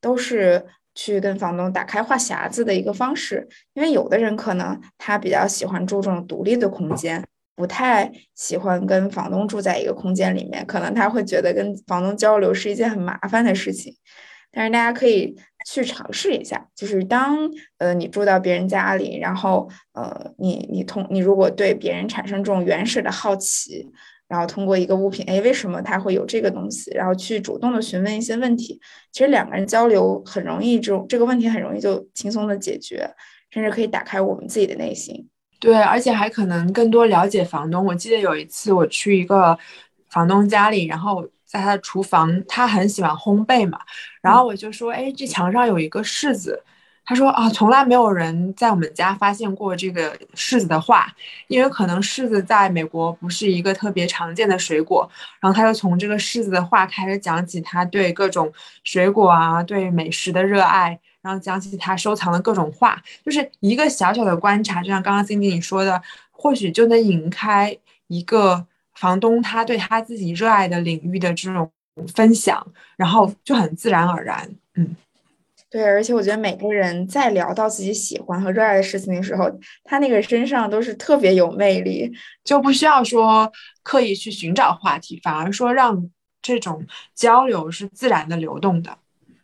都是。去跟房东打开话匣子的一个方式，因为有的人可能他比较喜欢住这种独立的空间，不太喜欢跟房东住在一个空间里面，可能他会觉得跟房东交流是一件很麻烦的事情。但是大家可以去尝试一下，就是当呃你住到别人家里，然后呃你你同你如果对别人产生这种原始的好奇。然后通过一个物品，哎，为什么它会有这个东西？然后去主动的询问一些问题。其实两个人交流很容易，这种这个问题很容易就轻松的解决，甚至可以打开我们自己的内心。对，而且还可能更多了解房东。我记得有一次我去一个房东家里，然后在他的厨房，他很喜欢烘焙嘛，然后我就说，哎，这墙上有一个柿子。他说啊，从来没有人在我们家发现过这个柿子的画，因为可能柿子在美国不是一个特别常见的水果。然后他就从这个柿子的画开始讲起他对各种水果啊、对美食的热爱，然后讲起他收藏的各种画，就是一个小小的观察，就像刚刚金金你说的，或许就能引开一个房东他对他自己热爱的领域的这种分享，然后就很自然而然，嗯。对，而且我觉得每个人在聊到自己喜欢和热爱的事情的时候，他那个身上都是特别有魅力，就不需要说刻意去寻找话题，反而说让这种交流是自然的流动的。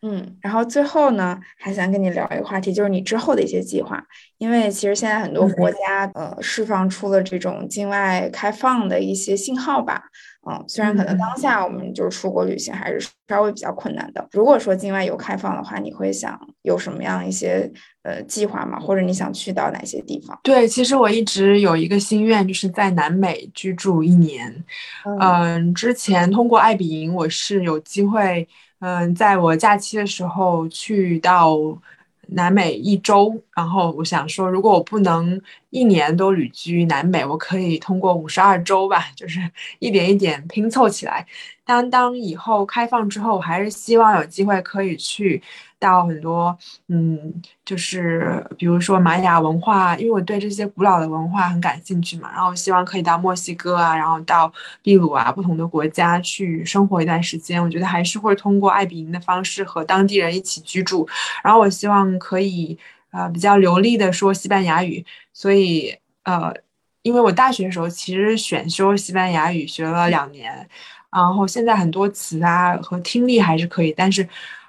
嗯，然后最后呢，还想跟你聊一个话题，就是你之后的一些计划，因为其实现在很多国家呃释放出了这种境外开放的一些信号吧。嗯，虽然可能当下我们就是出国旅行还是稍微比较困难的。如果说境外有开放的话，你会想有什么样一些呃计划吗？或者你想去到哪些地方？对，其实我一直有一个心愿，就是在南美居住一年。嗯，之前通过爱彼迎，我是有机会，嗯，在我假期的时候去到。南美一周，然后我想说，如果我不能一年都旅居南美，我可以通过五十二周吧，就是一点一点拼凑起来。当当以后开放之后，我还是希望有机会可以去。到很多，嗯，就是比如说玛雅文化，因为我对这些古老的文化很感兴趣嘛，然后希望可以到墨西哥啊，然后到秘鲁啊，不同的国家去生活一段时间。我觉得还是会通过爱比营的方式和当地人一起居住，然后我希望可以呃比较流利的说西班牙语，所以呃因为我大学的时候其实选修西班牙语学了两年，然后现在很多词啊和听力还是可以，但是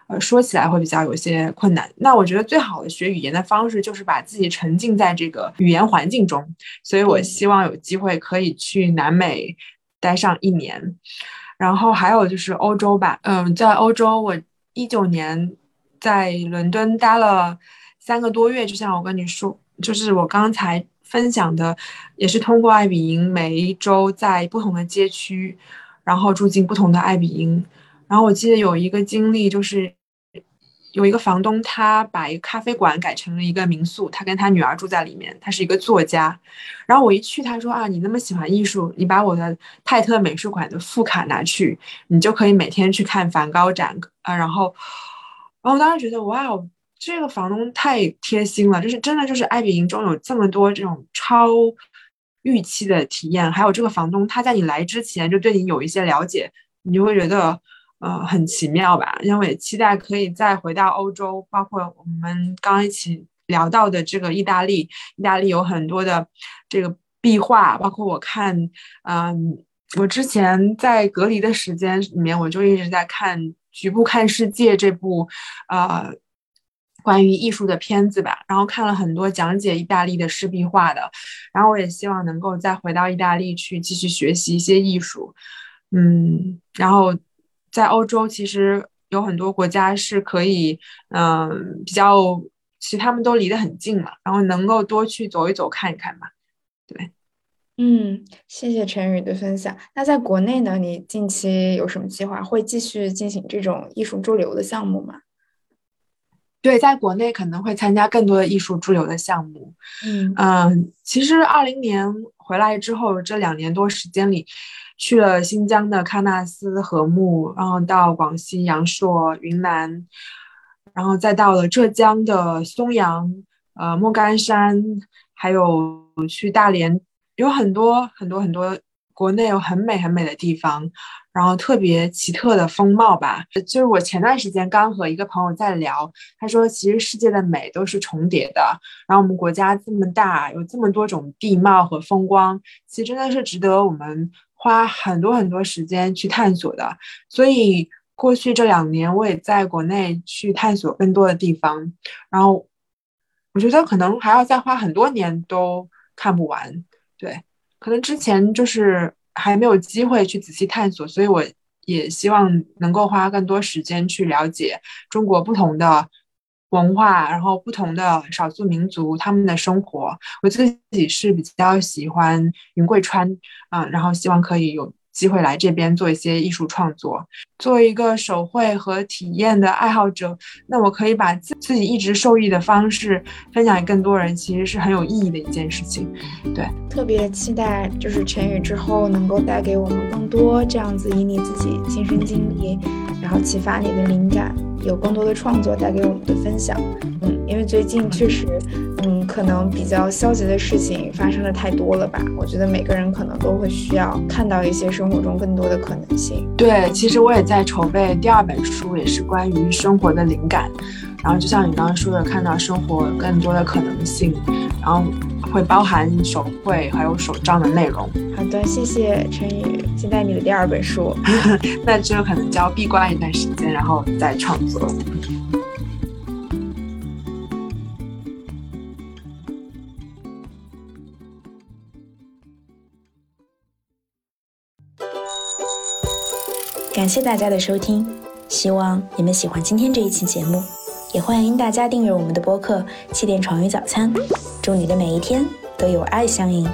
呃说起来会比较有些困难。那我觉得最好的学语言的方式就是把自己沉浸在这个语言环境中，所以我希望有机会可以去南美待上一年，然后还有就是欧洲吧，嗯，在欧洲我一九年在伦敦待了三个多月，就像我跟你说，就是我刚才。分享的也是通过爱比营，每一周在不同的街区，然后住进不同的爱比营。然后我记得有一个经历，就是有一个房东，他把一个咖啡馆改成了一个民宿，他跟他女儿住在里面。他是一个作家。然后我一去，他说啊，你那么喜欢艺术，你把我的泰特美术馆的副卡拿去，你就可以每天去看梵高展啊。然后，然后我当时觉得，哇哦。这个房东太贴心了，就是真的，就是爱比营中有这么多这种超预期的体验，还有这个房东他在你来之前就对你有一些了解，你就会觉得呃很奇妙吧。因为期待可以再回到欧洲，包括我们刚一起聊到的这个意大利，意大利有很多的这个壁画，包括我看，嗯，我之前在隔离的时间里面，我就一直在看《局部看世界》这部，呃。关于艺术的片子吧，然后看了很多讲解意大利的湿壁画的，然后我也希望能够再回到意大利去继续学习一些艺术，嗯，然后在欧洲其实有很多国家是可以，嗯，比较，其实他们都离得很近嘛，然后能够多去走一走看一看吧，对，嗯，谢谢陈宇的分享。那在国内呢，你近期有什么计划？会继续进行这种艺术驻留的项目吗？对，在国内可能会参加更多的艺术驻留的项目。嗯嗯，其实二零年回来之后，这两年多时间里，去了新疆的喀纳斯禾木，然后到广西阳朔、云南，然后再到了浙江的松阳、呃莫干山，还有去大连，有很多很多很多国内有很美很美的地方。然后特别奇特的风貌吧，就是我前段时间刚和一个朋友在聊，他说其实世界的美都是重叠的，然后我们国家这么大，有这么多种地貌和风光，其实真的是值得我们花很多很多时间去探索的。所以过去这两年，我也在国内去探索更多的地方，然后我觉得可能还要再花很多年都看不完。对，可能之前就是。还没有机会去仔细探索，所以我也希望能够花更多时间去了解中国不同的文化，然后不同的少数民族他们的生活。我自己是比较喜欢云贵川，嗯，然后希望可以有。机会来这边做一些艺术创作，作为一个手绘和体验的爱好者，那我可以把自自己一直受益的方式分享给更多人，其实是很有意义的一件事情。对，特别期待就是陈宇之后能够带给我们更多这样子以你自己亲身经历，然后启发你的灵感，有更多的创作带给我们的分享。嗯，因为最近确实，嗯，可能比较消极的事情发生的太多了吧？我觉得每个人可能都会需要看到一些生活中更多的可能性。对，其实我也在筹备第二本书，也是关于生活的灵感。然后就像你刚刚说的，看到生活更多的可能性，然后会包含手绘还有手账的内容。好的，谢谢陈宇，期待你的第二本书。[laughs] 那之后可能就要闭关一段时间，然后再创作。感谢大家的收听，希望你们喜欢今天这一期节目，也欢迎大家订阅我们的播客《气垫床与早餐》。祝你的每一天都有爱相迎。